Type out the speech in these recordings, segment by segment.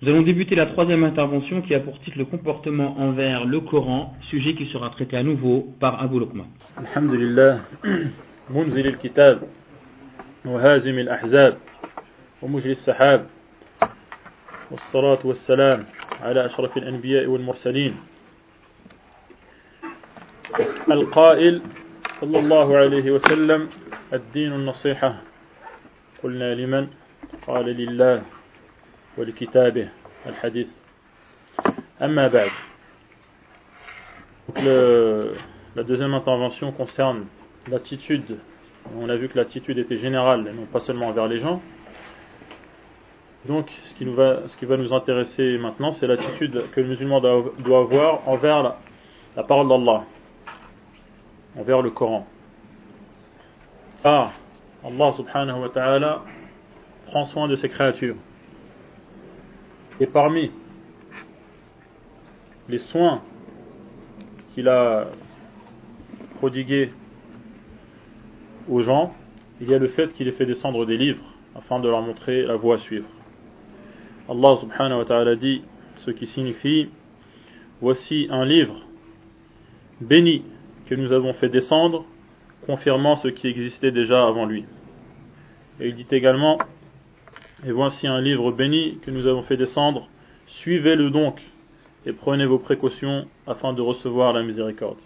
Nous allons débuter la troisième intervention qui a pour titre le comportement envers le Coran, sujet qui sera traité à nouveau par Abu Luqman. Alhamdulillah, munzil al-kitab, وهازم الأحزاب ومجري السحاب والصلاة والسلام على أشرف الأنبياء والمرسلين القائل صلى الله عليه وسلم الدين النصيحة قلنا لمن قال لله ولكتابه الحديث أما بعد Donc le, la deuxième intervention concerne l'attitude. On a vu que l'attitude était générale et non pas seulement envers les gens. Donc ce qui, nous va, ce qui va nous intéresser maintenant, c'est l'attitude que le musulman doit, doit avoir envers la, la parole d'Allah, envers le Coran. Ah, Allah subhanahu wa ta'ala prend soin de ses créatures. Et parmi les soins qu'il a prodigués aux gens, il y a le fait qu'il ait fait descendre des livres afin de leur montrer la voie à suivre. Allah subhanahu wa ta'ala dit ce qui signifie Voici un livre béni que nous avons fait descendre, confirmant ce qui existait déjà avant lui. Et il dit également et voici un livre béni que nous avons fait descendre. Suivez-le donc et prenez vos précautions afin de recevoir la miséricorde.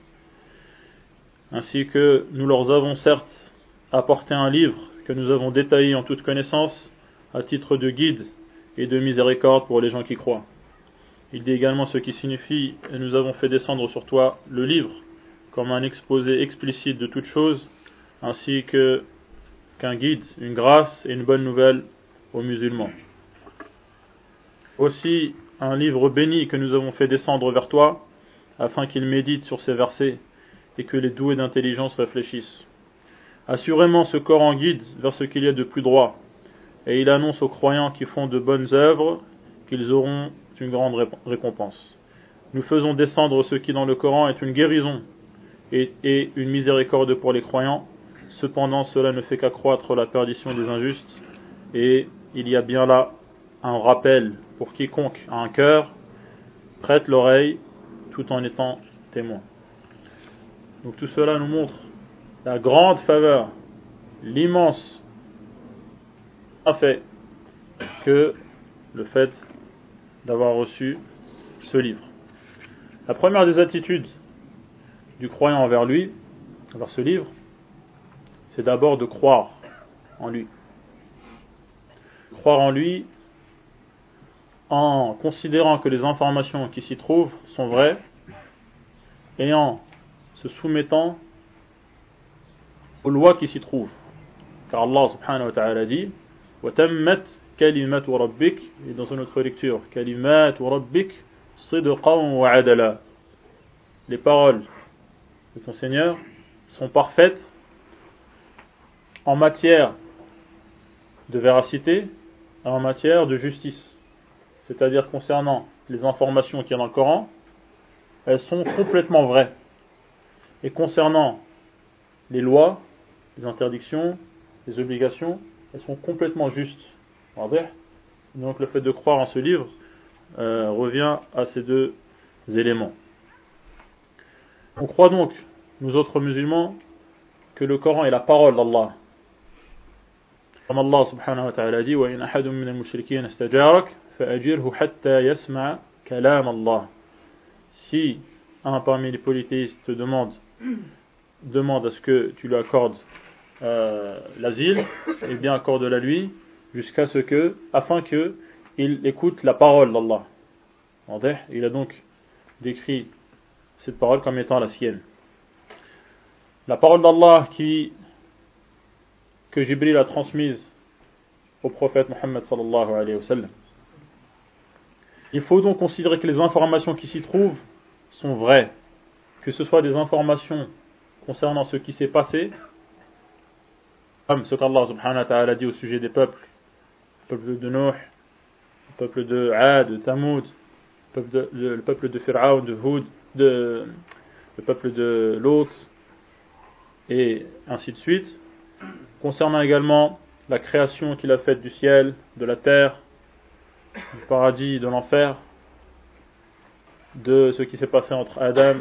Ainsi que nous leur avons certes apporté un livre que nous avons détaillé en toute connaissance à titre de guide et de miséricorde pour les gens qui croient. Il dit également ce qui signifie nous avons fait descendre sur toi le livre comme un exposé explicite de toutes choses ainsi qu'un guide, une grâce et une bonne nouvelle aux musulmans. Aussi un livre béni que nous avons fait descendre vers toi, afin qu'ils méditent sur ces versets et que les doués d'intelligence réfléchissent. Assurément ce Coran guide vers ce qu'il y a de plus droit, et il annonce aux croyants qui font de bonnes œuvres qu'ils auront une grande récompense. Nous faisons descendre ce qui dans le Coran est une guérison et, et une miséricorde pour les croyants, cependant cela ne fait qu'accroître la perdition des injustes et il y a bien là un rappel pour quiconque a un cœur, prête l'oreille tout en étant témoin. Donc tout cela nous montre la grande faveur, l'immense fait que le fait d'avoir reçu ce livre. La première des attitudes du croyant envers lui, envers ce livre, c'est d'abord de croire en lui croire en lui en considérant que les informations qui s'y trouvent sont vraies et en se soumettant aux lois qui s'y trouvent. Car Allah subhanahu wa ta'ala dit وَتَمَّتْ كَلِمَةُ رَبِّكَ et dans une autre lecture كَلِمَاتُ رَبِّكَ صِدْقًا وَعَدَلًا Les paroles de ton Seigneur sont parfaites en matière de véracité en matière de justice. C'est-à-dire concernant les informations qu'il y a dans le Coran, elles sont complètement vraies. Et concernant les lois, les interdictions, les obligations, elles sont complètement justes. Donc le fait de croire en ce livre euh, revient à ces deux éléments. On croit donc, nous autres musulmans, que le Coran est la parole d'Allah comme Allah subhanahu wa ta'ala dit وَإِنْ أَحَدٌ مِّنَ الْمُشْرِكِينَ اسْتَجَارَكَ فَأَجِرْهُ حَتَّى يَسْمَعَ كَلَامَ اللَّهِ Si un parmi les polythéistes te demande, demande à ce que tu lui accordes euh, l'asile, eh bien accorde-la lui jusqu'à ce que, afin que il écoute la parole d'Allah. Il a donc décrit cette parole comme étant la sienne. La parole d'Allah qui que Jibril a transmise au prophète Mohammed sallallahu alayhi wa sallam. Il faut donc considérer que les informations qui s'y trouvent sont vraies, que ce soit des informations concernant ce qui s'est passé, comme ce qu'Allah subhanahu wa ta'ala dit au sujet des peuples, le peuple de Nuh, le peuple de Ad, de Tamoud, le peuple de, le de de, le peuple de Lot, et ainsi de suite, concernant également la création qu'il a faite du ciel, de la terre, du paradis, de l'enfer, de ce qui s'est passé entre Adam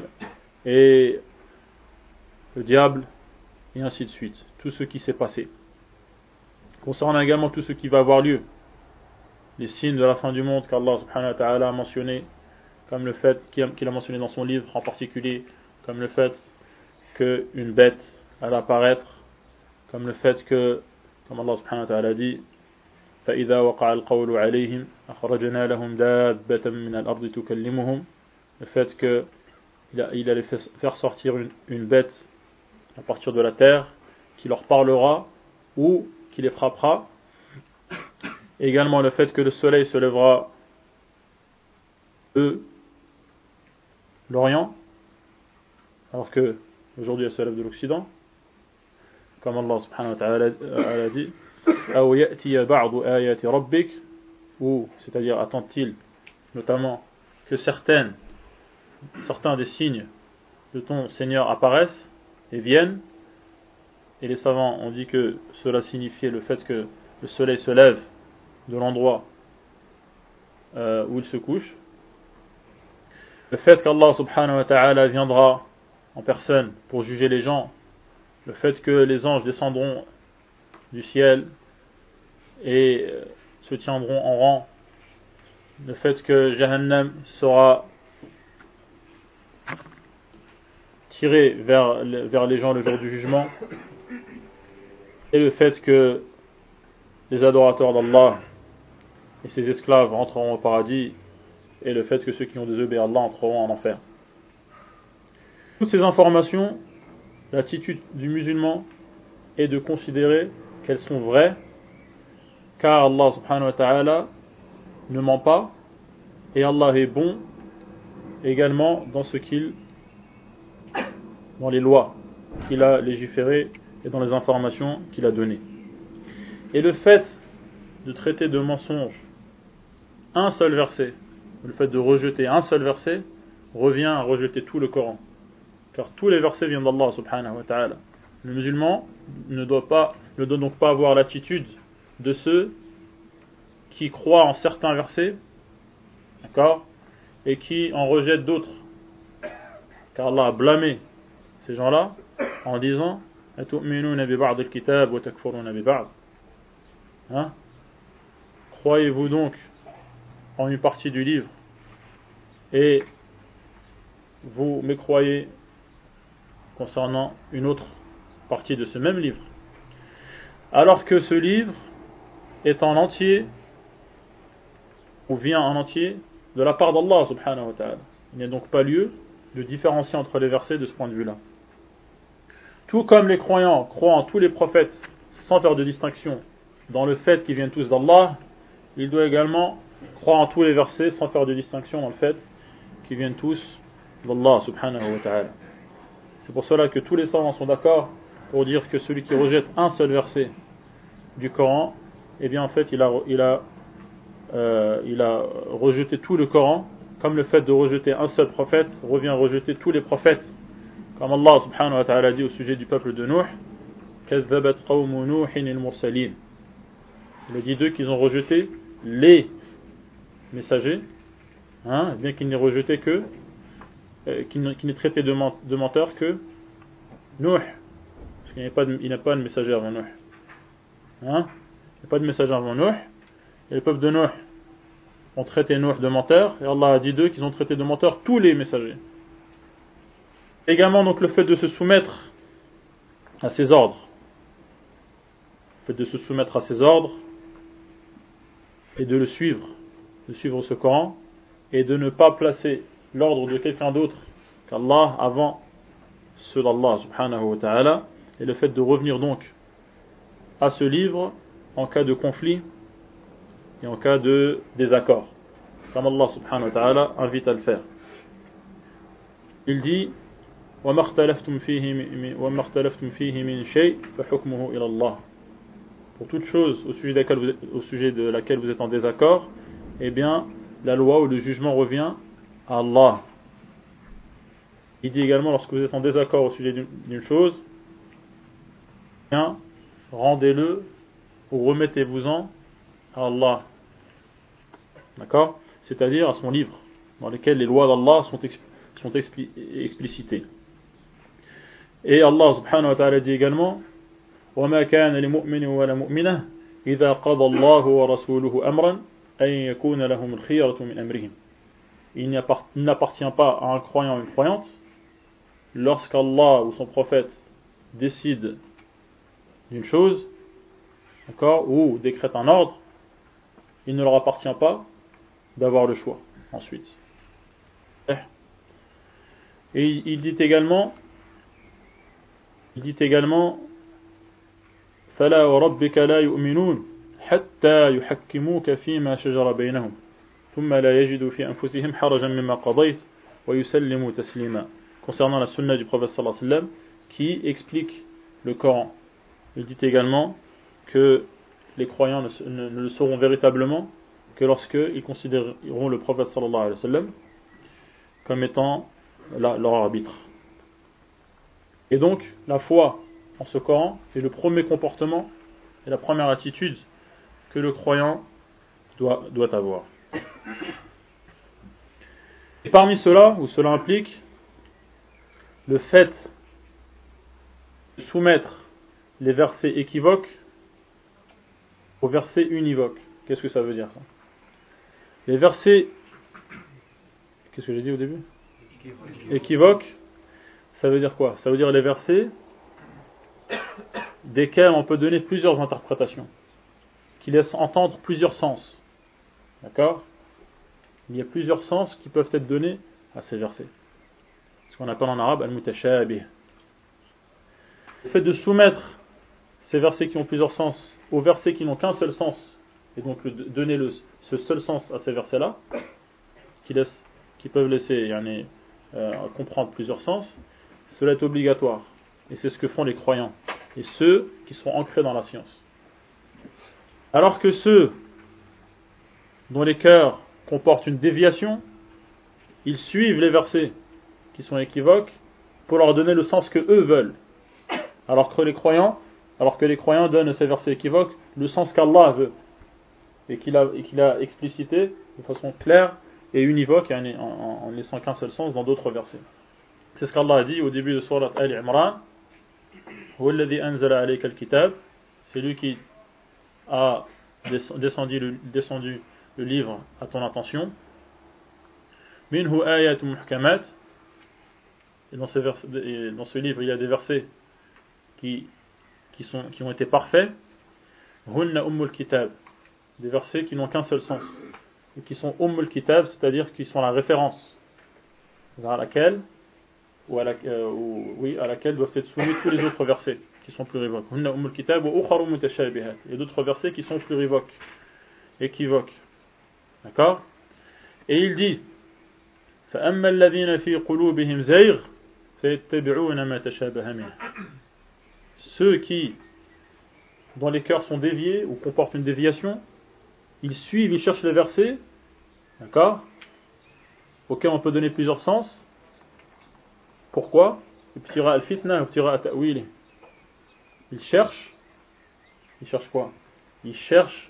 et le diable, et ainsi de suite. Tout ce qui s'est passé. Concernant également tout ce qui va avoir lieu, les signes de la fin du monde qu'Allah subhanahu wa ta'ala a mentionné, comme le fait qu'il a mentionné dans son livre en particulier, comme le fait qu'une bête allait apparaître, comme le fait que, comme Allah subhanahu wa ta'ala dit, فإذا وقع القول عليهم أخرجنا لهم دابة من الأرض تكلمهم le fait qu'il allait faire sortir une, une, bête à partir de la terre qui leur parlera ou qui les frappera également le fait que le soleil se lèvera de l'Orient alors que aujourd'hui elle se lève de l'Occident comme Allah subhanahu wa ta'ala a dit ou c'est-à-dire attend-il notamment que certaines certains des signes de ton Seigneur apparaissent et viennent et les savants ont dit que cela signifiait le fait que le soleil se lève de l'endroit euh, où il se couche. Le fait qu'Allah subhanahu wa ta'ala viendra en personne pour juger les gens le fait que les anges descendront du ciel et euh, se tiendront en rang, le fait que Jahannam sera tiré vers, les gens le jour du jugement, et le fait que les adorateurs d'Allah et ses esclaves entreront au paradis, et le fait que ceux qui ont désobéi à Allah entreront en enfer. Toutes ces informations l'attitude du musulman est de considérer qu'elles sont vraies, car Allah subhanahu wa ta'ala ne ment pas, et Allah est bon également dans ce qu'il, dans les lois qu'il a légiférées et dans les informations qu'il a données. Et le fait de traiter de mensonge un seul verset, le fait de rejeter un seul verset, revient à rejeter tout le Coran car tous les versets viennent d'Allah subhanahu wa ta'ala. Le musulman ne doit, pas, ne doit donc pas avoir l'attitude de ceux qui croient en certains versets, et qui en rejettent d'autres. Car Allah a blâmé ces gens-là en disant hein? Croyez-vous donc en une partie du livre et vous mécroyez concernant une autre partie de ce même livre. Alors que ce livre est en entier, ou vient en entier, de la part d'Allah subhanahu wa ta'ala. Il n'y a donc pas lieu de différencier entre les versets de ce point de vue-là. Tout comme les croyants croient en tous les prophètes sans faire de distinction dans le fait qu'ils viennent tous d'Allah, il doit également croire en tous les versets sans faire de distinction dans le fait qu'ils viennent tous d'Allah subhanahu wa ta'ala. C'est pour cela que tous les savants sont d'accord pour dire que celui qui rejette un seul verset du Coran, eh bien en fait euh, il a rejeté tout le Coran, comme le fait de rejeter un seul prophète revient à rejeter tous les prophètes. Comme Allah subhanahu wa ta'ala dit au sujet du peuple de Nuh, il a dit d'eux qu'ils ont rejeté les messagers, hein, bien qu'ils n'aient rejeté que euh, qui, n'est traité de, menteur que Nuh. Parce qu'il n'y a, pas de, pas de messager avant Nuh. Hein? Il n'y a pas de messager avant Nuh. Et le peuple de Nuh ont traité Nuh de menteur. Et Allah a dit d'eux qu'ils ont traité de menteur tous les messagers. Également donc le fait de se soumettre à ses ordres. Le fait de se soumettre à ses ordres et de le suivre, de suivre ce Coran et de ne pas placer l'ordre de quelqu'un d'autre qu'Allah avant ceux d'Allah subhanahu wa ta'ala et le fait de revenir donc à ce livre en cas de conflit et en cas de désaccord comme Allah subhanahu wa ta'ala invite à le faire il dit وما اختلفتم فيه وما اختلفتم فيه من شيء فحكمه إلى الله pour toute chose au sujet, de laquelle vous êtes, au sujet de laquelle vous êtes en désaccord eh bien la loi ou le jugement revient Allah. Il dit également, lorsque vous êtes en désaccord au sujet d'une chose, bien, rendez-le ou remettez-vous-en à Allah. D'accord C'est-à-dire à son livre, dans lequel les lois d'Allah sont, sont explicitées. Et Allah subhanahu wa ta'ala dit également وما كان لمؤمن ولا مؤمنة إذا قضى الله ورسوله أمرا أن يكون لهم الخيرة من أمرهم Il n'appartient pas à un croyant ou une croyante lorsqu'Allah ou son prophète décide d'une chose, d'accord, ou décrète un ordre, il ne leur appartient pas d'avoir le choix ensuite. Et il dit également, il dit également, فلا وربك لا يؤمنون حتى يحكموك فيما شجر بينهم ثم لا يجدوا في أنفسهم حرجا مما قضيت ويسلموا تسليما concernant la sunna du prophète sallallahu alayhi wa sallam qui explique le Coran. Il dit également que les croyants ne, ne, le sauront véritablement que lorsqu'ils considéreront le prophète sallallahu alayhi wa sallam comme étant la, leur arbitre. Et donc, la foi en ce Coran est le premier comportement et la première attitude que le croyant doit, doit avoir. Et parmi cela, où cela implique le fait de soumettre les versets équivoques aux versets univoques. Qu'est-ce que ça veut dire ça? Les versets. Qu'est-ce que j'ai dit au début? Équivoques, ça veut dire quoi? Ça veut dire les versets desquels on peut donner plusieurs interprétations, qui laissent entendre plusieurs sens. D'accord? Il y a plusieurs sens qui peuvent être donnés à ces versets. Ce qu'on appelle en arabe al-mutashabih. Le fait de soumettre ces versets qui ont plusieurs sens aux versets qui n'ont qu'un seul sens, et donc donner ce seul sens à ces versets-là, qui, qui peuvent laisser euh, comprendre plusieurs sens, cela est obligatoire. Et c'est ce que font les croyants et ceux qui sont ancrés dans la science. Alors que ceux dont les cœurs comportent une déviation, ils suivent les versets qui sont équivoques pour leur donner le sens que eux veulent. Alors que les croyants, alors que les croyants donnent à ces versets équivoques le sens qu'Allah veut et qu'il a, a, explicité de façon claire et univoque en, en, laissant qu'un seul sens dans d'autres versets. C'est ce qu'Allah a dit au début de Surat Al-Imran c'est lui qui a descendu descendu le livre à ton attention. Minhu ayat muhkamat. Et dans, ce livre, il y a des versets qui, qui, sont, qui ont été parfaits. Hunna ummul kitab. Des versets qui n'ont qu'un seul sens. Et qui sont ummul kitab, c'est-à-dire qui sont la référence à laquelle ou à, la, euh, ou, oui, à laquelle doivent être soumis tous les autres versets qui sont plurivoques. Et d'autres versets qui sont plurivoques, équivoques. D'accord Et il dit فأما الذين في قلوبهم زيغ فيتبعون ما تشابه منه Ceux qui, dont les cœurs sont déviés ou comportent une déviation, ils suivent, ils cherchent les versets, d'accord Auxquels on peut donner plusieurs sens, pourquoi al-fitna, Il cherche, il cherche quoi Il cherche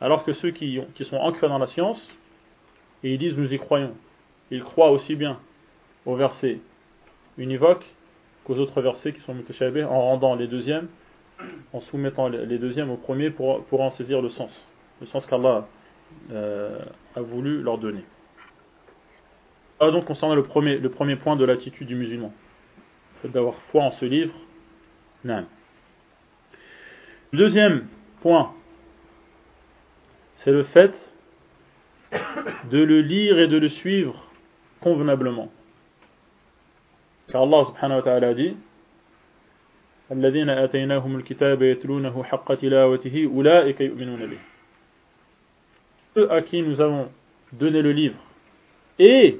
alors que ceux qui, sont ancrés dans la science et ils disent nous y croyons ils croient aussi bien aux versets univoques qu'aux autres versets qui sont mutashabih en rendant les deuxièmes en soumettant les deuxièmes au premier pour, pour en saisir le sens le sens qu'Allah euh, a voulu leur donner ah, donc concernant le premier, le premier point de l'attitude du musulman d'avoir foi en ce livre. Non. Deuxième point, c'est le fait de le lire et de le suivre convenablement. Car Allah subhanahu wa ta'ala dit الذين آتيناهم الكتاب يتلونه حق تلاوته أولئك يؤمنون به Ceux à qui nous avons donné le livre et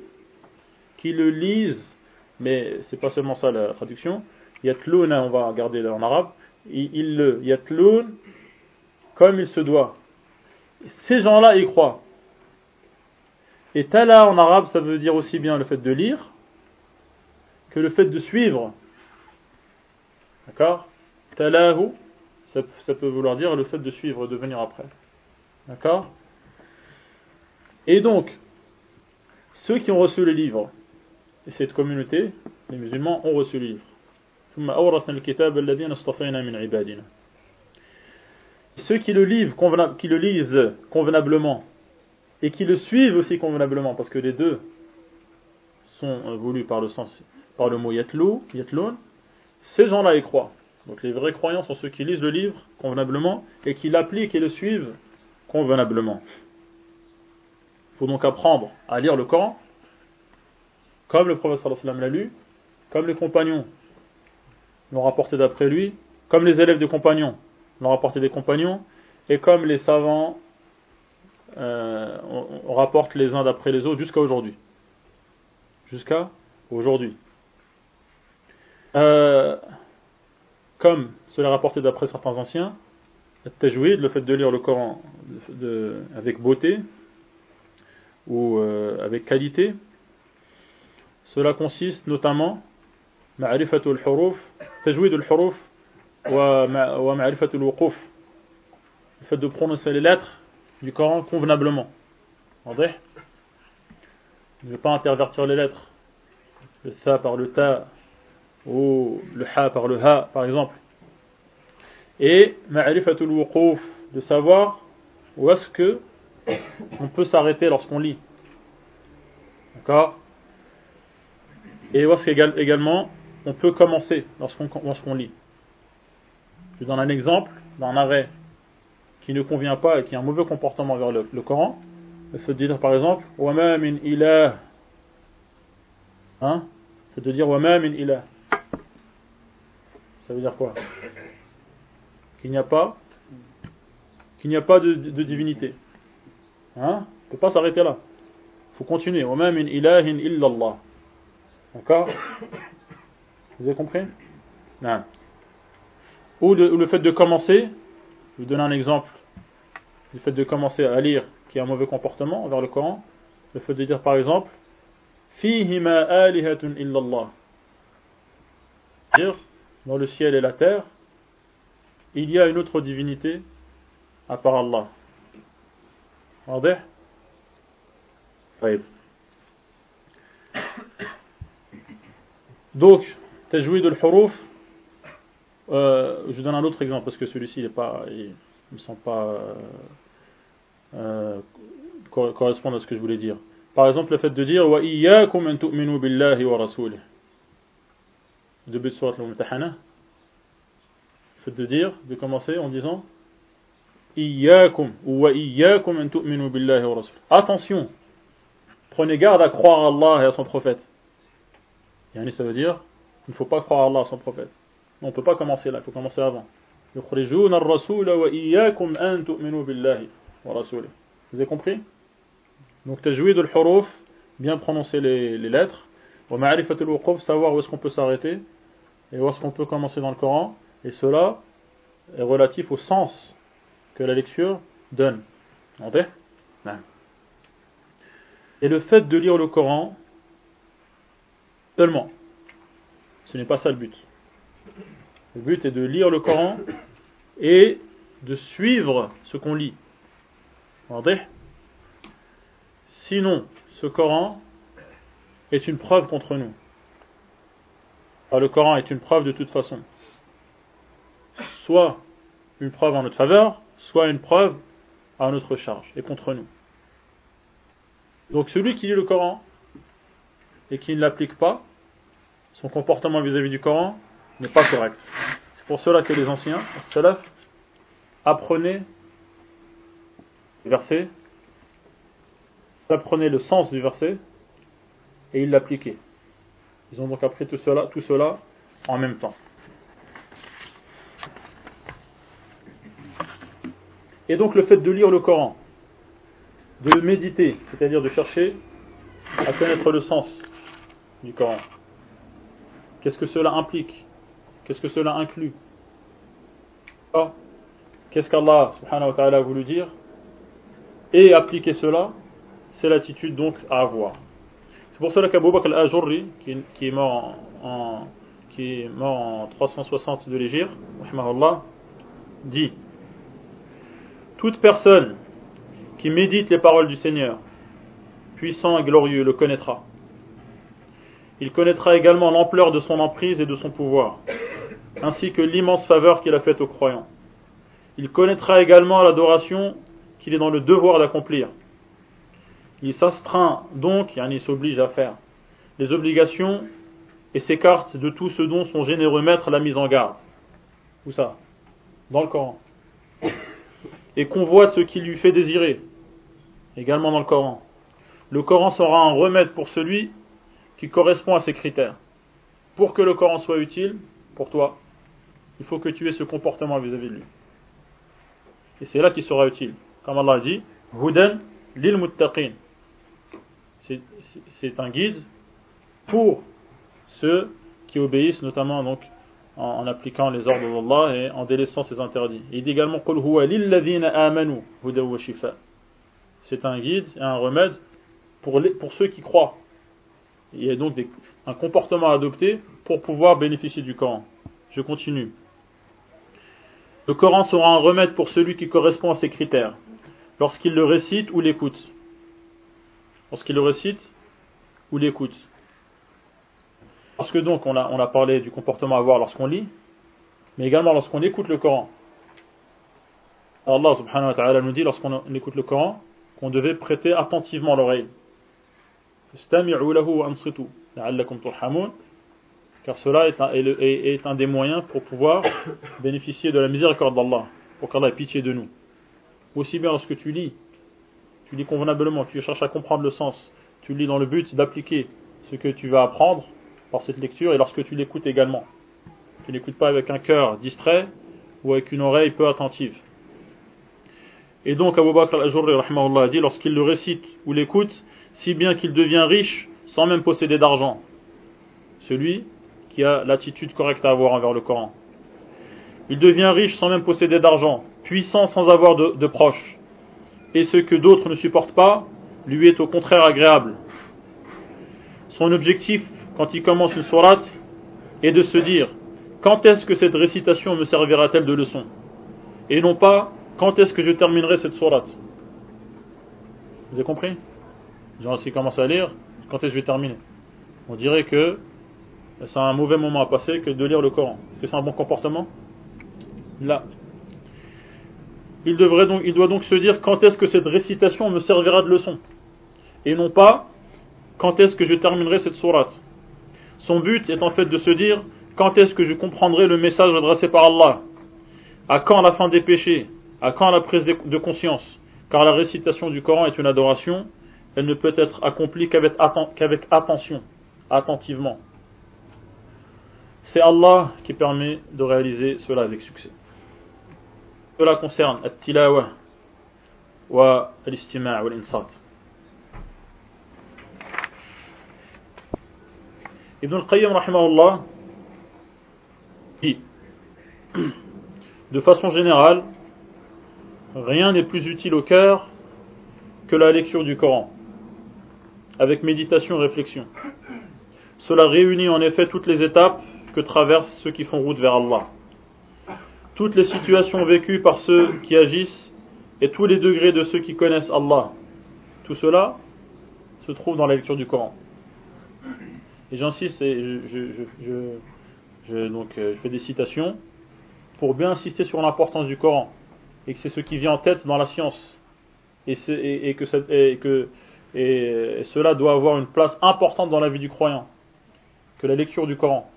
qui le lisent, mais c'est pas seulement ça la traduction, yatloun, on va regarder en arabe, il le yatloun comme il se doit. ces gens-là y croient. Et tala en arabe, ça veut dire aussi bien le fait de lire que le fait de suivre. D'accord? Talahu, ça, ça, peut vouloir dire le fait de suivre, de venir après. D'accord? Et donc, ceux qui ont reçu le livre, et cette communauté, les musulmans, ont reçu le livre. Ceux qui le, lisent, qui le lisent convenablement et qui le suivent aussi convenablement, parce que les deux sont voulus par le mot yatlou, yatloun, ces gens-là y croient. Donc les vrais croyants sont ceux qui lisent le livre convenablement et qui l'appliquent et le suivent convenablement. Il faut donc apprendre à lire le Coran, comme le prophète l'a lu, comme les compagnons l'ont rapporté d'après lui, comme les élèves des compagnons l'ont rapporté des compagnons, et comme les savants euh, les uns d'après les autres jusqu'à aujourd'hui. Jusqu'à aujourd'hui. Euh, comme cela rapporté d'après certains anciens, le le fait de lire le Coran avec beauté ou euh, avec qualité, cela consiste notamment ma'rifatul huruf, tajwidul huruf wa ma'rifatul wuquf, le fait de prononcer les lettres du Coran convenablement. Ne pas intervertir les lettres. Le tha par le ta ou le ha par le ha par exemple. Et ma'rifatul wuquf, de savoir où est-ce que on peut s'arrêter lorsqu'on lit. D'accord? Et où est-ce qu'également on peut commencer lorsqu'on lit. Je donne un exemple d'un arrêt qui ne convient pas et qui a un mauvais comportement vers le, le Coran. Il faut dire par exemple Wama min ilah. Hein? C'est de dire Wama min ilah. Ça veut dire quoi? Qu'il n'y a pas qu'il n'y a pas de, divinité. Hein? On ne peut pas s'arrêter là. Il faut continuer. Min ilahin illallah. D'accord? Vous avez compris? Non. Ou, ou le fait de commencer, je vais donner un exemple. Le fait de commencer à lire qui a un mauvais comportement vers le Coran, le fait de dire par exemple Fihima alihatun illallah. Dire dans le ciel et la terre, il y a une autre divinité à part Allah. Donc, tajwid al-huruf, euh, je donne un autre exemple parce que celui-ci il ne me semble pas euh, euh, correspondent à ce que je voulais dire. Par exemple, le fait de dire wa iyyakum an tu'minu billahi wa rasulih. Début de surat al-Mumtahana. Le fait de dire, de commencer en disant iyyakum wa iyyakum an tu'minu billahi wa rasulih. Attention. Prenez garde à croire à Allah et à son prophète. Yani ça veut dire il ne faut pas croire à Allah et à son prophète on ne peut pas commencer là, il faut commencer avant. Vous avez compris? Donc, tajwid al-huruf, bien prononcer les, les lettres. savoir où est-ce qu'on peut s'arrêter et où est-ce qu'on peut commencer dans le Coran. Et cela est relatif au sens que la lecture donne. Et le fait de lire le Coran seulement, ce n'est pas ça le but. Le but est de lire le Coran et de suivre ce qu'on lit. Sinon, ce Coran est une preuve contre nous. le Coran est une preuve de toute façon. Soit une preuve en notre faveur, soit une preuve à notre charge et contre nous. Donc celui qui lit le Coran et qui ne l'applique pas, son comportement vis-à-vis du Coran n'est pas correct. C'est pour cela que les anciens, salaf, apprenaient verset, apprenaient le sens du verset et ils l'appliquaient. Ils ont donc appris tout cela, tout cela en même temps. Et donc le fait de lire le Coran, de méditer, c'est-à-dire de chercher à connaître le sens du Coran. Qu'est-ce que cela implique? Qu'est-ce que cela inclut Qu'est-ce qu'Allah subhanahu wa ta'ala a voulu dire Et appliquer cela, c'est l'attitude donc à avoir. C'est pour cela qu'Abu Bakr al-Ajurri, qui, est mort en, qui est mort en 360 de l'Égypte, dit Toute personne qui médite les paroles du Seigneur, puissant et glorieux, le connaîtra. Il connaîtra également l'ampleur de son emprise et de son pouvoir, ainsi que l'immense faveur qu'il a faite aux croyants. Il connaîtra également l'adoration qu'il est dans le devoir d'accomplir. Il s'astreint donc, il s'oblige à faire les obligations et s'écarte de tout ce dont son généreux maître l'a mis en garde. Où ça? Dans le Coran. Et convoite ce qui lui fait désirer, également dans le Coran. Le Coran sera un remède pour celui qui correspond à ces critères. Pour que le Coran soit utile pour toi, il faut que tu aies ce comportement vis-à-vis de lui. Et c'est là qu'il sera utile. Comme Allah dit, Hudan lil muttaqin. C'est un guide pour ceux qui obéissent, notamment donc en, appliquant les ordres d'Allah et en délaissant ses interdits. Il dit également C'est un guide et un remède pour, pour ceux qui croient. Il y a donc un comportement à adopter pour pouvoir bénéficier du Coran. Je continue. Le Coran sera un remède pour celui qui correspond à ces critères, lorsqu'il le récite ou l'écoute. Lorsqu'il le récite ou l'écoute. Parce que donc on a, on a parlé du comportement à avoir lorsqu'on lit, mais également lorsqu'on écoute le Coran. Allah subhanahu wa ta'ala nous dit lorsqu'on écoute le Coran qu'on devait prêter attentivement l'oreille. Car cela est un, des moyens pour pouvoir bénéficier de la miséricorde d'Allah, pour qu'Allah ait pitié de nous. Aussi bien lorsque tu lis, tu lis convenablement, tu cherches à comprendre le sens, tu lis dans le but d'appliquer ce que tu vas apprendre, par cette lecture et lorsque tu l'écoutes également. Tu n'écoutes pas avec un cœur distrait ou avec une oreille peu attentive. Et donc Abu Bakr al-Ajurri dit lorsqu'il le récite ou l'écoute, si bien qu'il devient riche sans même posséder d'argent. Celui qui a l'attitude correcte à avoir envers le Coran. Il devient riche sans même posséder d'argent, puissant sans avoir de, proches. Et ce que d'autres ne supportent pas, lui est au contraire agréable. Son objectif quand il commence une sourate et de se dire quand est-ce que cette récitation me servira-t-elle de leçon? Et non pas quand est-ce que je terminerai cette sourate? Vous avez compris? Genre s'il commence à lire, quand est-ce que je vais terminer? On dirait que c'est un mauvais moment à passer que de lire le Coran. Est-ce que c'est un bon comportement? Là. Il, devrait donc, il doit donc se dire quand est-ce que cette récitation me servira de leçon? Et non pas quand est-ce que je terminerai cette sourate? Son but est en fait de se dire quand est-ce que je comprendrai le message adressé par Allah? À quand la fin des péchés? À quand la prise de conscience? Car la récitation du Coran est une adoration, elle ne peut être accomplie qu'avec attention, attentivement. C'est Allah qui permet de réaliser cela avec succès. Cela concerne at-tilawa wa al-istima' wa insat Ibn al-Qayyim rahimahullah dit de façon générale rien n'est plus utile au cœur que la lecture du Coran avec méditation et réflexion cela réunit en effet toutes les étapes que traversent ceux qui font route vers Allah. Toutes les situations vécues par ceux qui agissent et tous les degrés de ceux qui connaissent Allah tout cela se trouve dans la lecture du Coran. Et j'insiste, je, donc, euh, fais des citations pour bien insister sur l'importance du Coran et que c'est ce qui vient en tête dans la science. Et, et, que, et que et cela doit avoir une place importante dans la vie du croyant que la lecture du Coran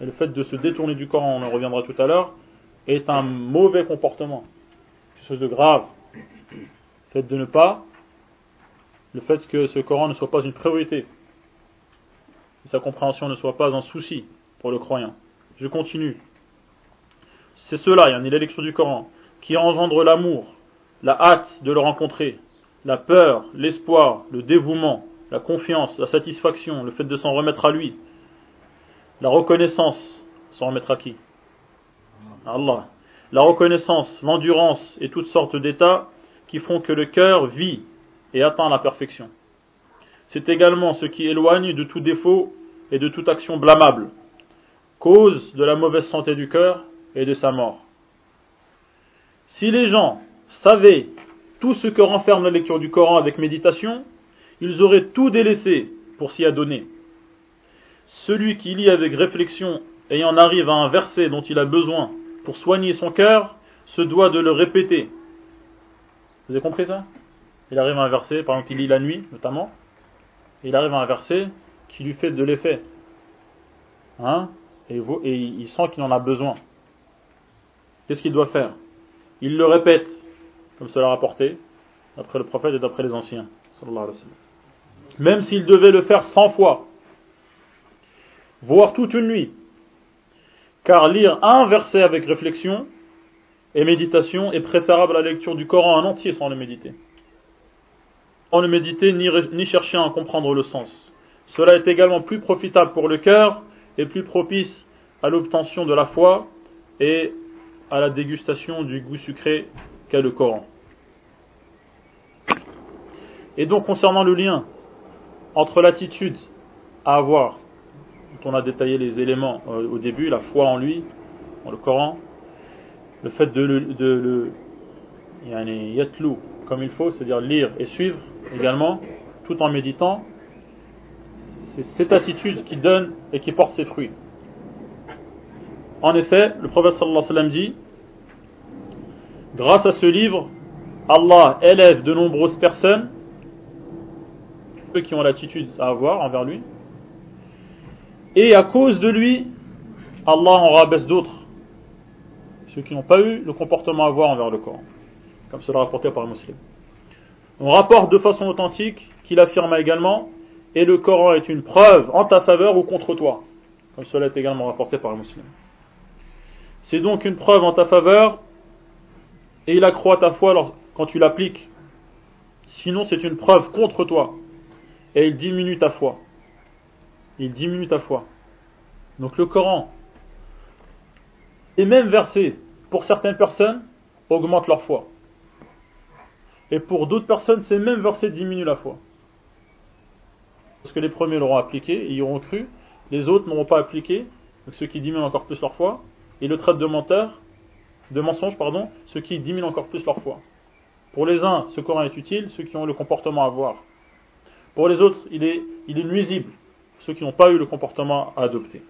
et le fait de se détourner du Coran, on en reviendra tout à l'heure, est un mauvais comportement, quelque chose de grave. Le fait de ne pas, le fait que ce Coran ne soit pas une priorité sa compréhension ne soit pas un souci pour le croyant. Je continue. C'est cela, il y a une lecture du Coran, qui engendre l'amour, la hâte de le rencontrer, la peur, l'espoir, le dévouement, la confiance, la satisfaction, le fait de s'en remettre à lui, la reconnaissance, s'en remettre à qui? Allah. La reconnaissance, l'endurance et toutes sortes d'états qui font que le cœur vit et atteint la perfection. C'est également ce qui éloigne de tout défaut et de toute action blâmable, cause de la mauvaise santé du cœur et de sa mort. Si les gens savaient tout ce que renferme la lecture du Coran avec méditation, ils auraient tout délaissé pour s'y adonner. Celui qui lit avec réflexion et en arrive à un verset dont il a besoin pour soigner son cœur, se doit de le répéter. Vous avez compris ça? Il arrive à un verset, par exemple, il lit la nuit, notamment, il arrive à un verset qui lui fait de l'effet. Hein? Et, et il sent qu'il en a besoin. Qu'est-ce qu'il doit faire? Il le répète, comme cela rapporté, d'après le prophète et d'après les anciens. Même s'il devait le faire cent fois, voire toute une nuit, car lire un verset avec réflexion et méditation est préférable à la lecture du Coran en entier sans le méditer. Sans le méditer ni, ni chercher à en comprendre le sens. Cela est également plus profitable pour le cœur et plus propice à l'obtention de la foi et à la dégustation du goût sucré qu'est le Coran. Et donc concernant le lien entre l'attitude à avoir on a détaillé les éléments euh, au début, la foi en lui, dans le Coran, le fait de le, de yatlou comme il faut, c'est-à-dire lire et suivre également, tout en méditant, c'est cette attitude qui donne et qui porte ses fruits. En effet, le prophète sallallahu alayhi wa sallam dit, grâce à ce livre, Allah élève de nombreuses personnes, ceux qui ont l'attitude à avoir envers lui, et à cause de lui, Allah en rabaisse d'autres. Ceux qui n'ont pas eu le comportement à avoir envers le Coran. Comme cela rapporté par un musulman. On rapporte de façon authentique qu'il affirma également et le Coran est une preuve en ta faveur ou contre toi. Comme cela est également rapporté par un musulman. C'est donc une preuve en ta faveur et il accroît ta foi quand tu l'appliques. Sinon, c'est une preuve contre toi et il diminue ta foi il diminue ta foi. Donc le Coran, et même versets, pour certaines personnes, augmente leur foi. Et pour d'autres personnes, ces mêmes versets diminuent la foi. Parce que les premiers l'auront appliqué, ils y auront cru, les autres n'auront pas appliqué, donc ceux qui diminuent encore plus leur foi, et le traite de menteur, de mensonge, pardon, ceux qui diminuent encore plus leur foi. Pour les uns, ce Coran est utile, ceux qui ont le comportement à avoir. Pour les autres, il est nuisible, ceux qui n'ont pas eu le comportement à adopter.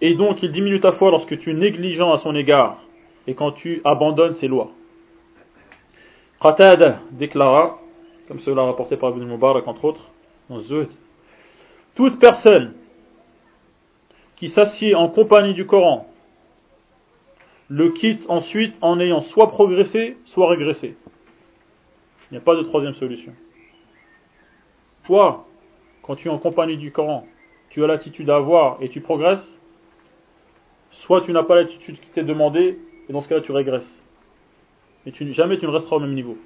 Et donc il diminue ta foi lorsque tu es négligent à son égard et quand tu abandonnes ses lois. Qatada déclara, comme cela rapporté par Ibn Mubarak entre autres, dans Zuhd, toute personne qui s'assied en compagnie du Coran le quitte ensuite en ayant soit progressé, soit régressé. Il n'y a pas de troisième solution. Toi, quand tu es en compagnie du Coran, tu as l'attitude à avoir et tu progresses, soit tu n'as pas l'attitude qui t'est demandée, et dans ce cas-là tu régresses. Tu, jamais tu ne resteras au même niveau,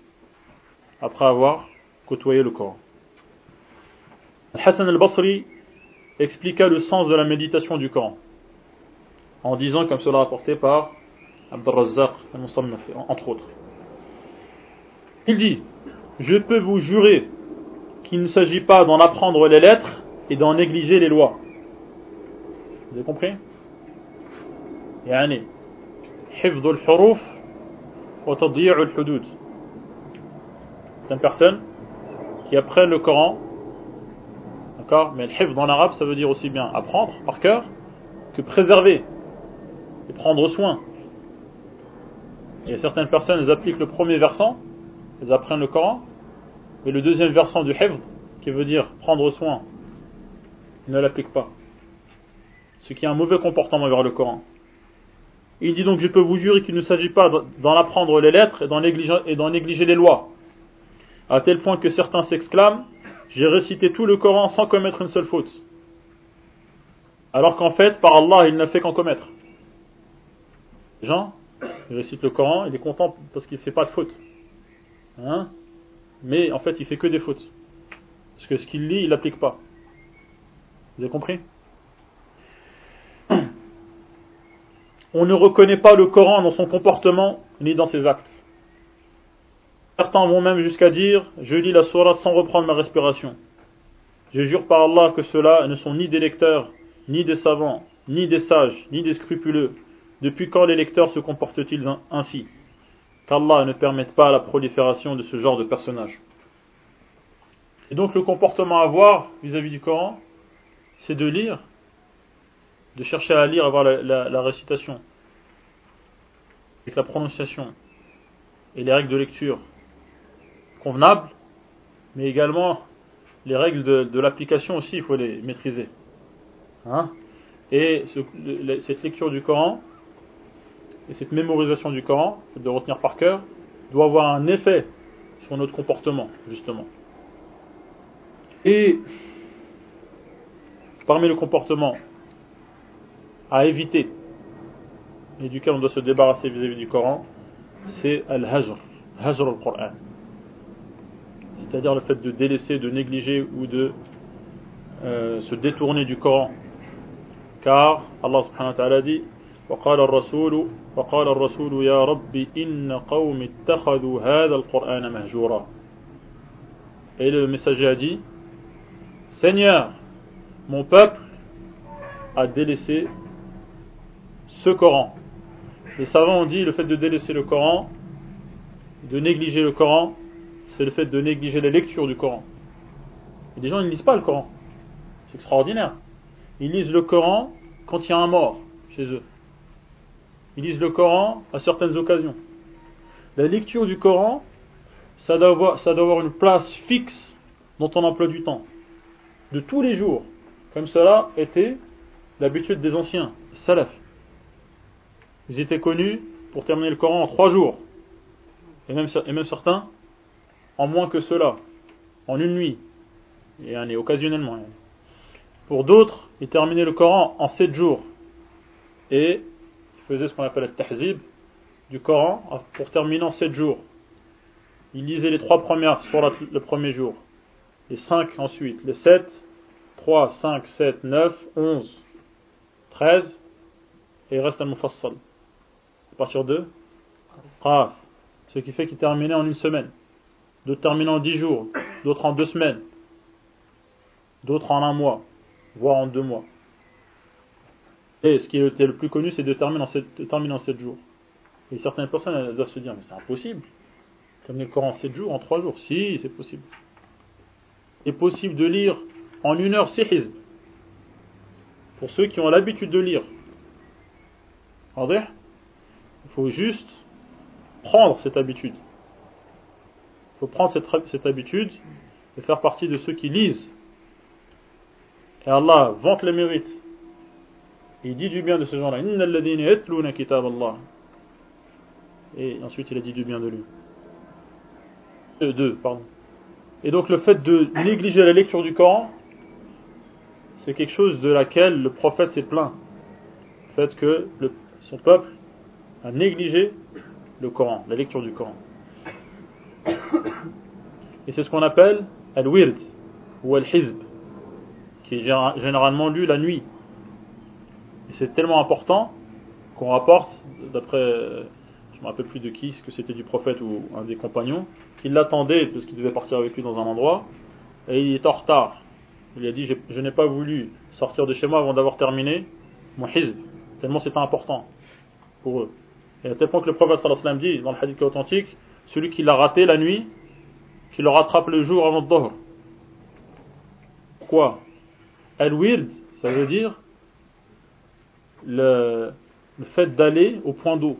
après avoir côtoyé le Coran. Hassan al-Basri expliqua le sens de la méditation du Coran, en disant, comme cela rapporté par Abd al entre autres. Il dit, je peux vous jurer qu'il ne s'agit pas d'en apprendre les lettres et d'en négliger les lois. Vous avez compris يعني حفظ الحروف وتضييع الحدود C'est une personne qui apprend le Coran d'accord mais le hifz en arabe ça veut dire aussi bien apprendre par cœur que préserver et prendre soin et certaines personnes elles appliquent le premier versant elles apprennent le Coran mais le deuxième versant du hifd, qui veut dire prendre soin, ne l'applique pas. Ce qui est un mauvais comportement vers le Coran. Il dit donc, je peux vous jurer qu'il ne s'agit pas d'en apprendre les lettres et d'en négliger, les lois. À tel point que certains s'exclament, j'ai récité tout le Coran sans commettre une seule faute. Alors qu'en fait, par Allah, il n'a fait qu'en commettre. Jean, il récite le Coran, il est content parce qu'il ne fait pas de faute. Hein? Mais en fait il fait que des fautes. Parce que ce qu'il lit, il l'applique pas. Vous avez compris? On ne reconnaît pas le Coran dans son comportement ni dans ses actes. Certains vont même jusqu'à dire Je lis la sourate sans reprendre ma respiration. Je jure par Allah que ceux-là ne sont ni des lecteurs, ni des savants, ni des sages, ni des scrupuleux. Depuis quand les lecteurs se comportent-ils ainsi? Qu'Allah ne permette pas la prolifération de ce genre de personnages. Et donc le comportement à avoir vis-à-vis du Coran, c'est de lire, de chercher à lire, à voir la, récitation, avec la prononciation et les règles de lecture convenables, mais également les règles de, l'application aussi, il faut les maîtriser. Hein? Et cette lecture du Coran et cette mémorisation du Coran, de retenir par cœur, doit avoir un effet sur notre comportement, justement. Et parmi le comportement à éviter et duquel on doit se débarrasser vis-à-vis du Coran, c'est al-hajr, hajr al-Qur'an. C'est-à-dire le fait de délaisser, de négliger ou de euh, se détourner du Coran. Car Allah subhanahu wa ta'ala dit وقال الرسول وقال الرسول يا رب إن قوم اتخذوا هذا القرآن مهجورا Et le messager a dit Seigneur, mon peuple a délaissé ce Coran. Les savants ont dit le fait de délaisser le Coran, de négliger le Coran, c'est le fait de négliger la lecture du Coran. Et des gens ils ne lisent pas le Coran. C'est extraordinaire. Ils lisent le Coran quand il y a un mort chez eux. Ils lisent le Coran à certaines occasions. La lecture du Coran, ça doit avoir, une place fixe dans ton emploi du temps. De tous les jours. Comme cela était l'habitude des anciens, salaf. Ils étaient connus pour terminer le Coran en trois jours. Et même, et certains en moins que cela, en une nuit, et occasionnellement. Pour d'autres, ils terminaient le Coran en sept jours. Et ils faisaient ce qu'on appelle le tahzib du Coran pour terminer en sept jours. Ils lisaient les trois premières sur le premier jour, les cinq ensuite, les sept, trois, cinq, sept, neuf, onze, treize, et il reste un mufassal. À partir de Qaf. Ce qui fait qu'ils terminaient en une semaine d'autres terminent en dix jours, d'autres en deux semaines, d'autres en un mois, voire en deux mois. Et ce qui est le plus connu, c'est de terminer en sept, terminer en sept jours. Et certaines personnes doivent se dire, mais c'est impossible. Terminer le Coran en sept jours, en trois jours. Si, c'est possible. Il est possible de lire en une heure six hizb. Pour ceux qui ont l'habitude de lire. Il faut juste prendre cette habitude. Il faut prendre cette, habitude et faire partie de ceux qui lisent. Et Allah vante les mérites. Il dit du bien de ces gens-là. Et ensuite il a dit du bien de lui. Euh, pardon. Et donc le fait de négliger la lecture du Coran, c'est quelque chose de laquelle le prophète s'est plaint. Le fait que son peuple a négligé le Coran, la lecture du Coran. Et c'est ce qu'on appelle al-wird ou al-hizb, qui est généralement lu la nuit. Et c'est tellement important qu'on rapporte, d'après, je ne me rappelle plus de qui, ce que c'était du prophète ou un des compagnons, qu'il l'attendait parce qu'il devait partir avec lui dans un endroit, et il est en retard. Il a dit Je, n'ai pas voulu sortir de chez moi avant d'avoir terminé mon hizb, tellement c'était important pour eux. Et à tel point que le prophète sallallahu dit dans le hadith authentique celui qui l'a raté la nuit, qui le rattrape le jour avant Dohr. Pourquoi Al-Wird, ça veut dire le, fait d'aller au point d'eau.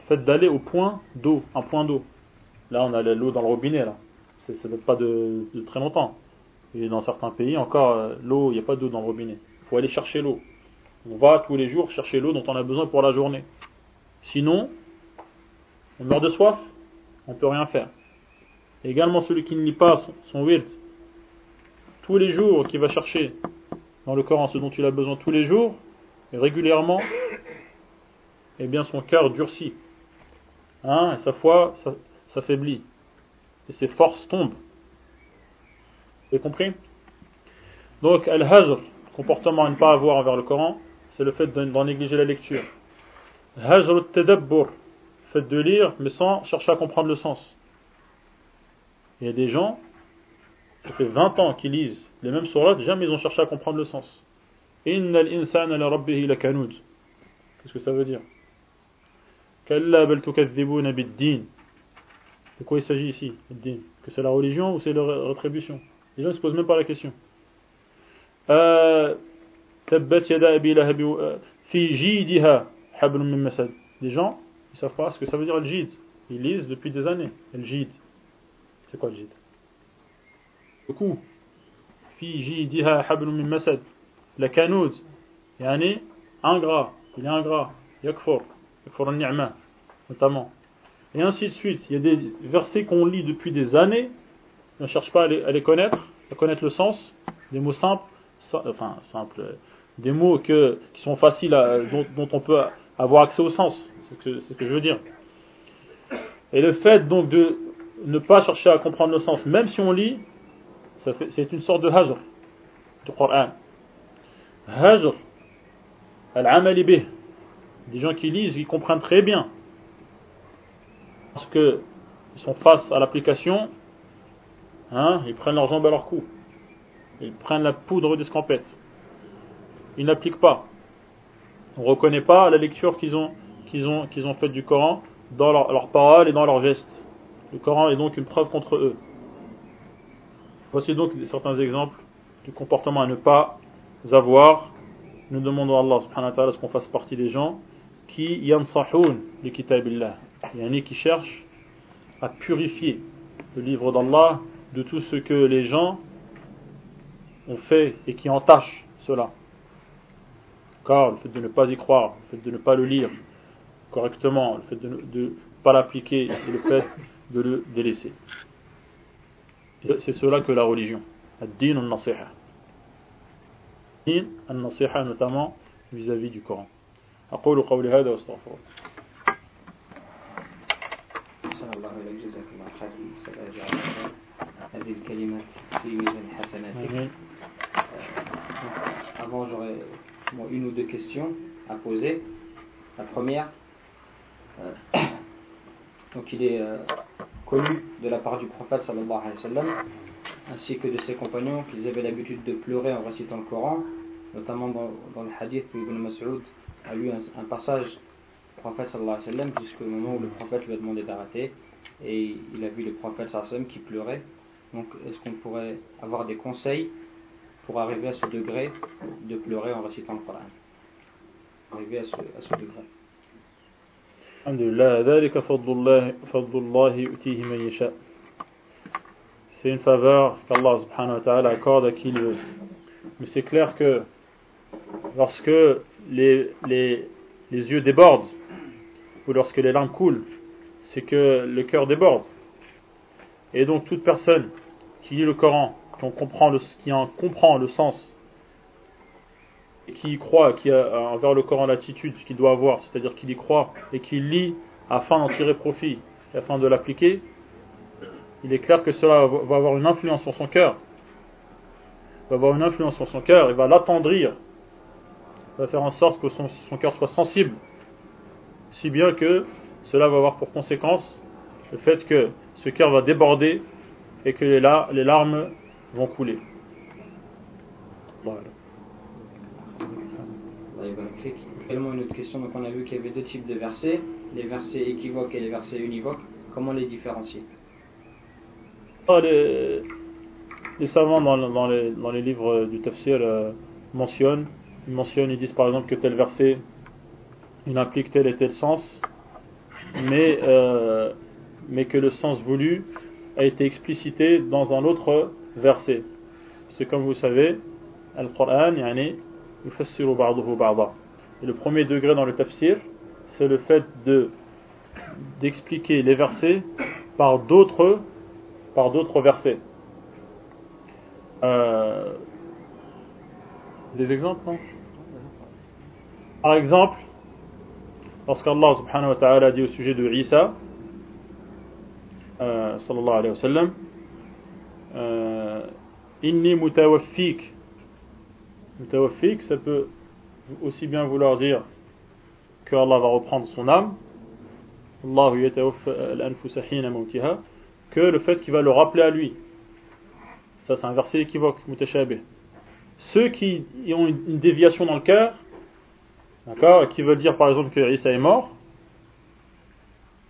Le fait d'aller au point d'eau, un point d'eau. Là, on a l'eau dans le robinet, là. Ça ne date pas de, très longtemps. Et dans certains pays, encore, euh, l'eau, il n'y a pas d'eau dans le robinet. Il faut aller chercher l'eau. On va tous les jours chercher l'eau dont on a besoin pour la journée. Sinon, on meurt de soif, on ne peut rien faire. également celui qui ne lit pas son, son tous les jours, qui va chercher dans le Coran ce dont il a besoin tous les jours, régulièrement, eh bien son cœur durcit. Hein, et sa foi s'affaiblit. Et ses forces tombent. Vous avez compris? Donc, al-hajr, comportement à ne pas avoir envers le Coran, c'est le fait d'en négliger la lecture. Hajr al-tadabbur, fait de lire, mais sans chercher à comprendre le sens. Il y a des gens, ça fait 20 ans qu'ils lisent les mêmes sourates, jamais ils ont cherché à comprendre le sens. Innal insana la rabbihi lakanud. Qu'est-ce que ça veut dire? Kalla bal tukadhibuna bid-din. De quoi il s'agit ici Que c'est la religion ou c'est la rétribution? Les gens ne se posent même pas la question. Tabbat yada abi lahab fi jidiha hablum min masad. Les gens, ils ne savent pas ce que ça veut dire le jid. Ils lisent depuis des années. Le jid. C'est quoi le jid? Le coup. Fi jidiha hablum min masad. La canoud. Yani ingrat. Il est ingrat. Yakfur. Yakfur al-ni'ma. Notamment. Et ainsi de suite. Il y a des versets qu'on lit depuis des années. On ne cherche pas à les, connaître, à connaître le sens. Des mots simples. Enfin, simples. Des mots que, qui sont faciles, à, dont, on peut avoir accès au sens. C'est ce, que je veux dire. Et le fait donc de ne pas chercher à comprendre le sens, même si on lit, c'est une sorte de hajr du Coran. Al-amali bih. Des gens qui lisent, ils comprennent très bien parce qu'ils sont face à l'application, hein, ils prennent leurs jambes à leur cou. Ils prennent la poudre d'escampette. Ils n'appliquent pas. On ne reconnaît pas la lecture qu'ils ont, qu'ils ont, ont faite du Coran dans leurs leur paroles et dans leurs gestes. Le Coran est donc une preuve contre eux. Voici donc certains exemples du comportement à ne pas avoir. Nous demandons à Allah subhanahu wa qu'on fasse partie des gens qui yansahoun li kitabillah il y en a qui cherchent à purifier le livre d'Allah de tout ce que les gens ont fait et qui entachent cela. Car le fait de ne pas y croire, le fait de ne pas le lire correctement, le fait de ne pas l'appliquer et le fait de le délaisser. C'est cela que la religion. Ad-din al-nasiha Din al-nasiha notamment vis-à-vis du Coran. أقول قولي هذا واستغفر Avant, j'aurais une ou deux questions à poser. La première, euh, donc il est euh, connu de la part du prophète sallallahu alayhi wa sallam, ainsi que de ses compagnons qu'ils avaient l'habitude de pleurer en récitant le Coran, notamment dans, le hadith où Ibn Mas'ud a lu un, passage du prophète sallallahu alayhi wa sallam jusqu'au moment où le prophète lui a demandé d'arrêter et il a vu le prophète sallam qui pleurait. Donc, est-ce qu'on pourrait avoir des conseils pour arriver à ce degré de pleurer en récitant le Coran? Arriver à ce, à ce degré. C'est une faveur qu'Allah subhanahu wa ta'ala accorde à qui il veut. Mais c'est clair que lorsque les, les, les yeux débordent ou lorsque les larmes coulent, c'est que le cœur déborde. Et donc toute personne qui lit le Coran, qui en comprend le, sens, qui y croit, qui a envers le Coran l'attitude qu'il doit avoir, c'est-à-dire qu'il y croit et qu'il lit afin d'en tirer profit et afin de l'appliquer, il est clair que cela va avoir une influence sur son cœur. Va avoir une influence sur son cœur, il va l'attendrir, va faire en sorte que son, son cœur soit sensible, si bien que cela va avoir pour conséquence le fait que ce cœur va déborder et que les, larmes vont couler. Voilà. Également une autre question, donc on a vu qu'il y avait deux types de versets, les versets équivoques et les versets univoques. Comment les différencier? Ah, les, savants dans, les, livres du tafsir euh, mentionnent, ils mentionnent, ils disent par exemple que tel verset il implique tel et tel sens, mais, euh, que le sens voulu a été explicité dans un autre verset. C'est comme vous savez, le Coran, et le premier degré dans le tafsir, c'est le fait de d'expliquer les versets par d'autres par d'autres versets. Euh, des exemples, non? Par exemple, lorsqu'Allah subhanahu wa ta'ala dit au sujet de Isa, euh, sallallahu alayhi wa sallam, euh, Inni mutawaffik. Mutawaffik, ça peut aussi bien vouloir dire que Allah va reprendre son âme. Que le fait qu'il va le rappeler à lui. Ça, c'est un verset équivoque, mutashabih. Ceux qui ont une déviation dans le cœur, d'accord, qui veulent dire par exemple que Isa est mort,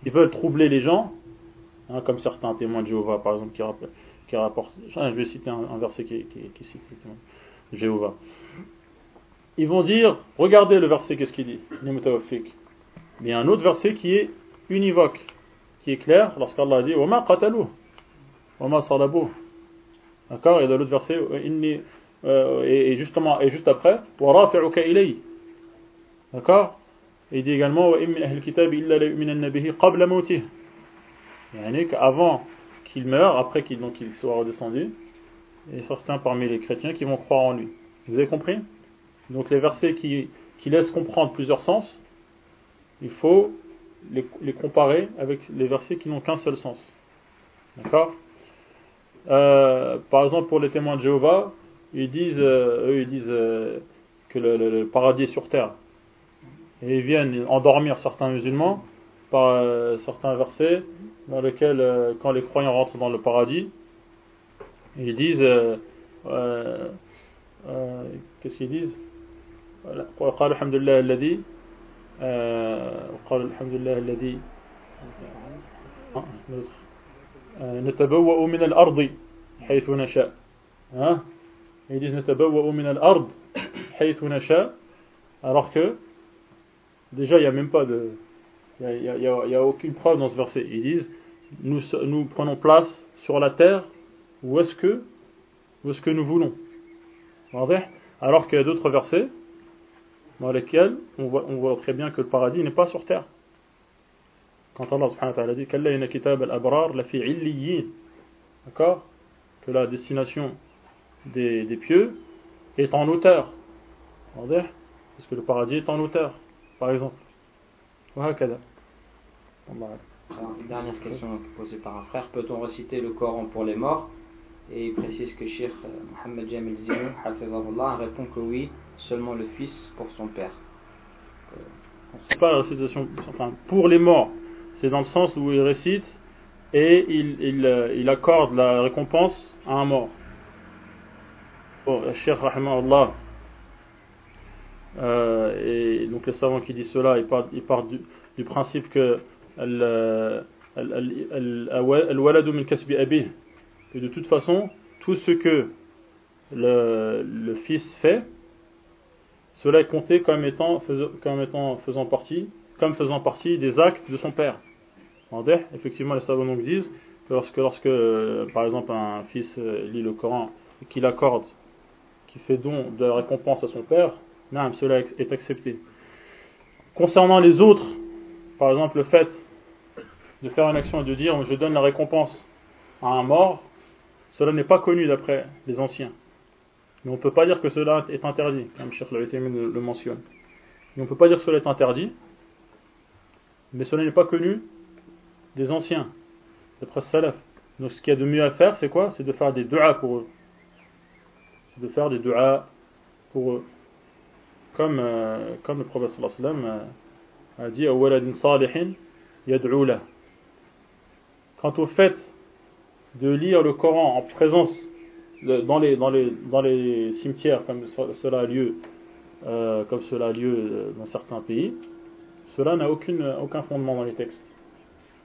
ils veulent troubler les gens, hein, comme certains témoins de Jéhovah par exemple qui, rapportent. Je vais citer un, verset qui, cite Jéhovah. Ils vont dire, regardez le verset, qu'est-ce qu'il dit Il y a un autre verset qui est univoque, qui est clair, lorsqu'Allah dit Wama qatalu, Wama salabu. D'accord Et dans l'autre verset, euh, et, justement, et juste après, Warafi'uka ilay. D'accord? Il dit également. Avant qu'il meure, après qu'il soit redescendu, et certains parmi les chrétiens qui vont croire en lui. Vous avez compris? Donc les versets qui, qui laissent comprendre plusieurs sens, il faut les, les comparer avec les versets qui n'ont qu'un seul sens. D'accord? Euh, Par exemple, pour les témoins de Jéhovah, ils disent, euh, eux, ils disent euh, que le, le, paradis est sur terre Et ils viennent endormir certains musulmans par euh, certains versets dans lesquels, euh, quand les croyants rentrent dans le paradis, ils disent, qu'est-ce qu'ils disent وقال الحمد لله الذي وقال الحمد لله الذي نتبوأ من الأرض حيث نشاء hein ils disent نتبوأ من الأرض حيث نشاء alors que déjà il n'y a même pas de il n'y a, aucune preuve dans ce verset ils disent nous, nous prenons place sur la terre où est-ce que est-ce que nous voulons alors qu'il y a d'autres versets dans lesquels on voit, très bien que le paradis n'est pas sur terre. Quand Allah subhanahu wa ta'ala dit illiyin. D'accord? Que la destination des, des pieux est en hauteur. Parce que le paradis est en hauteur, par exemple. Alors, une dernière question posée par un frère. Peut-on reciter le Coran pour les morts? Et il précise que Sheikh Mohamed Jamil Zinou, répond que oui, seulement le fils pour son père. C'est pas la récitation, enfin, pour les morts, c'est dans le sens où il récite et il, il, euh, il accorde la récompense à un mort. Bon, Cheikh euh, et donc les savants qui disent cela, ils partent, du, du, principe que que de toute façon, tout ce que le, fils fait, cela est compté comme étant, étant faisant partie, comme faisant partie des actes de son père. Effectivement, les savants donc disent que lorsque, lorsque euh, par exemple, un fils euh, lit le Coran et qu'il accorde, qu'il fait don de récompense à son père, non, cela est accepté. Concernant les autres, par exemple, le fait de faire une action et de dire je donne la récompense à un mort, cela n'est pas connu d'après les anciens. Mais on ne peut pas dire que cela est interdit, comme Cheikh le, le mentionne. Mais on ne peut pas dire que cela est interdit, mais cela n'est pas connu des anciens, d'après Salaf. Donc ce qu'il y a de mieux à faire, c'est quoi? C'est de faire des du'a pour eux. C'est de faire des du'a pour eux. Comme, euh, comme le prophète sallallahu alayhi a dit waladin salihin yad'u Quant au fait de lire le Coran en présence dans les, dans les, dans les cimetières, comme cela a lieu, euh, comme cela a lieu euh, dans certains pays, cela n'a aucun fondement dans les textes.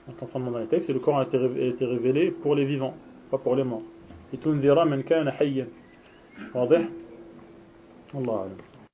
Aucun fondement dans les textes, et le Coran a été, révélé pour les vivants, pas pour les morts. Et man kana hayyan. Allah